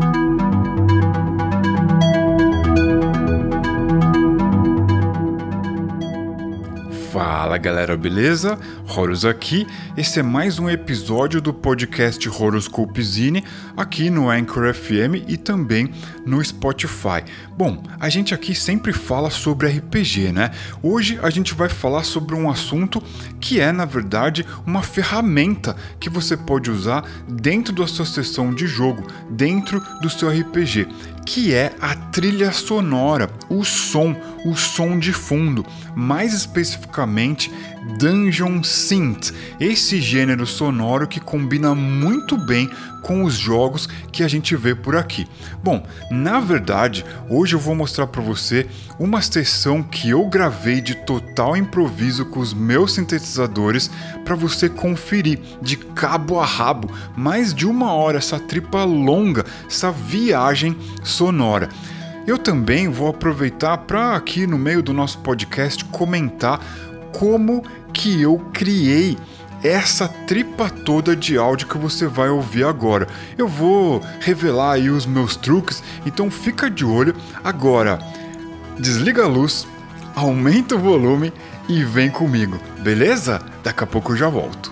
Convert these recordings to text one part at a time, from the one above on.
Fala galera, beleza? Horus aqui. Esse é mais um episódio do podcast Horoscope Zine aqui no Anchor FM e também no Spotify. Bom, a gente aqui sempre fala sobre RPG, né? Hoje a gente vai falar sobre um assunto que é, na verdade, uma ferramenta que você pode usar dentro da sua sessão de jogo, dentro do seu RPG, que é a trilha sonora, o som, o som de fundo, mais especificamente Dungeon Synth, esse gênero sonoro que combina muito bem com os jogos que a gente vê por aqui. Bom, na verdade, hoje eu vou mostrar para você uma sessão que eu gravei de total improviso com os meus sintetizadores para você conferir de cabo a rabo, mais de uma hora essa tripa longa, essa viagem sonora. Eu também vou aproveitar para aqui no meio do nosso podcast comentar como que eu criei essa tripa toda de áudio que você vai ouvir agora. Eu vou revelar aí os meus truques, então fica de olho. Agora, desliga a luz, aumenta o volume e vem comigo, beleza? Daqui a pouco eu já volto.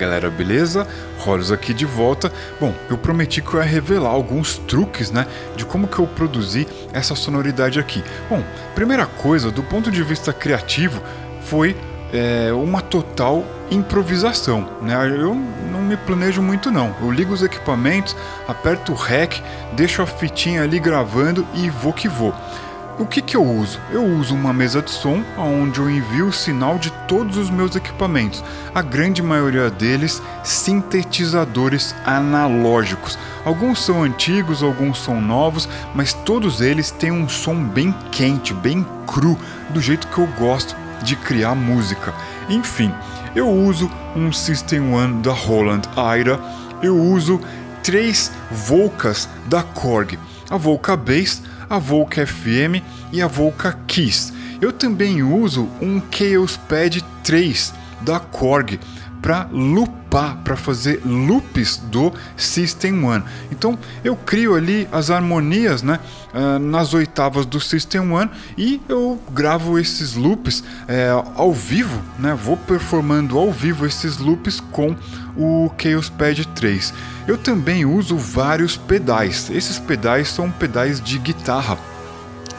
Galera, beleza? Horus aqui de volta. Bom, eu prometi que eu ia revelar alguns truques, né, de como que eu produzi essa sonoridade aqui. Bom, primeira coisa, do ponto de vista criativo, foi é, uma total improvisação, né? Eu não me planejo muito não. Eu ligo os equipamentos, aperto o REC, deixo a fitinha ali gravando e vou que vou. O que, que eu uso? Eu uso uma mesa de som onde eu envio o sinal de todos os meus equipamentos, a grande maioria deles sintetizadores analógicos. Alguns são antigos, alguns são novos, mas todos eles têm um som bem quente, bem cru, do jeito que eu gosto de criar música. Enfim, eu uso um System One da Roland Aira, eu uso três Volcas da Korg, a Volca Bass, a Volca FM e a Volca Kiss. Eu também uso um Chaos Pad 3 da Korg para loopar, para fazer loops do System One. Então eu crio ali as harmonias, né, uh, nas oitavas do System One e eu gravo esses loops é, ao vivo, né, vou performando ao vivo esses loops com o Chaos Pad 3. Eu também uso vários pedais. Esses pedais são pedais de guitarra,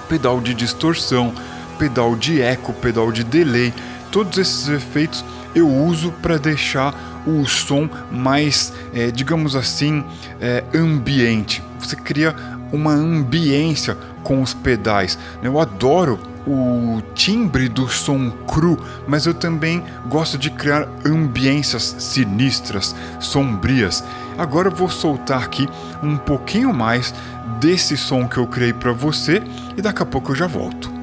pedal de distorção, pedal de eco, pedal de delay. Todos esses efeitos eu uso para deixar o som mais, é, digamos assim, é, ambiente. Você cria uma ambiência com os pedais. Eu adoro o timbre do som cru, mas eu também gosto de criar ambiências sinistras, sombrias. Agora eu vou soltar aqui um pouquinho mais desse som que eu criei para você e daqui a pouco eu já volto.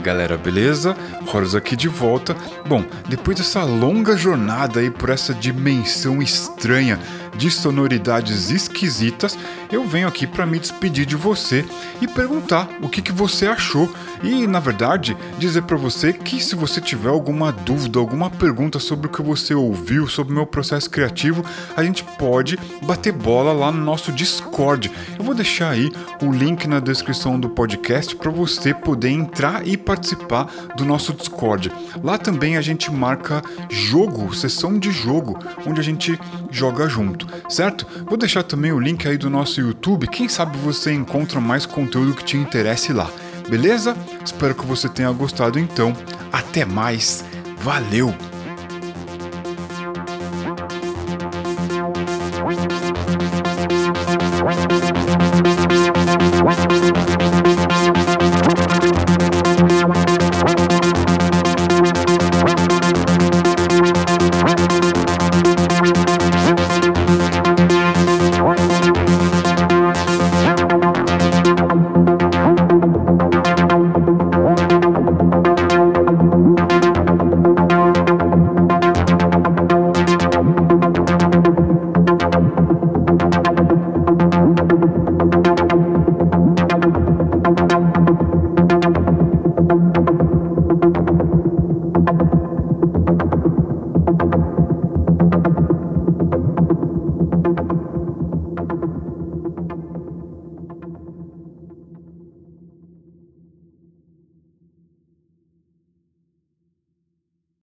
Galera, beleza? Horus aqui de volta. Bom, depois dessa longa jornada aí por essa dimensão estranha de sonoridades esquisitas, eu venho aqui para me despedir de você e perguntar o que, que você achou e, na verdade, dizer para você que se você tiver alguma dúvida, alguma pergunta sobre o que você ouviu, sobre o meu processo criativo, a gente pode bater bola lá no nosso Discord. Eu vou deixar aí o link na descrição do podcast para você poder entrar e participar do nosso Discord. Lá também a gente marca jogo, sessão de jogo, onde a gente joga junto, certo? Vou deixar também o link aí do nosso YouTube, quem sabe você encontra mais conteúdo que te interesse lá. Beleza? Espero que você tenha gostado então. Até mais. Valeu!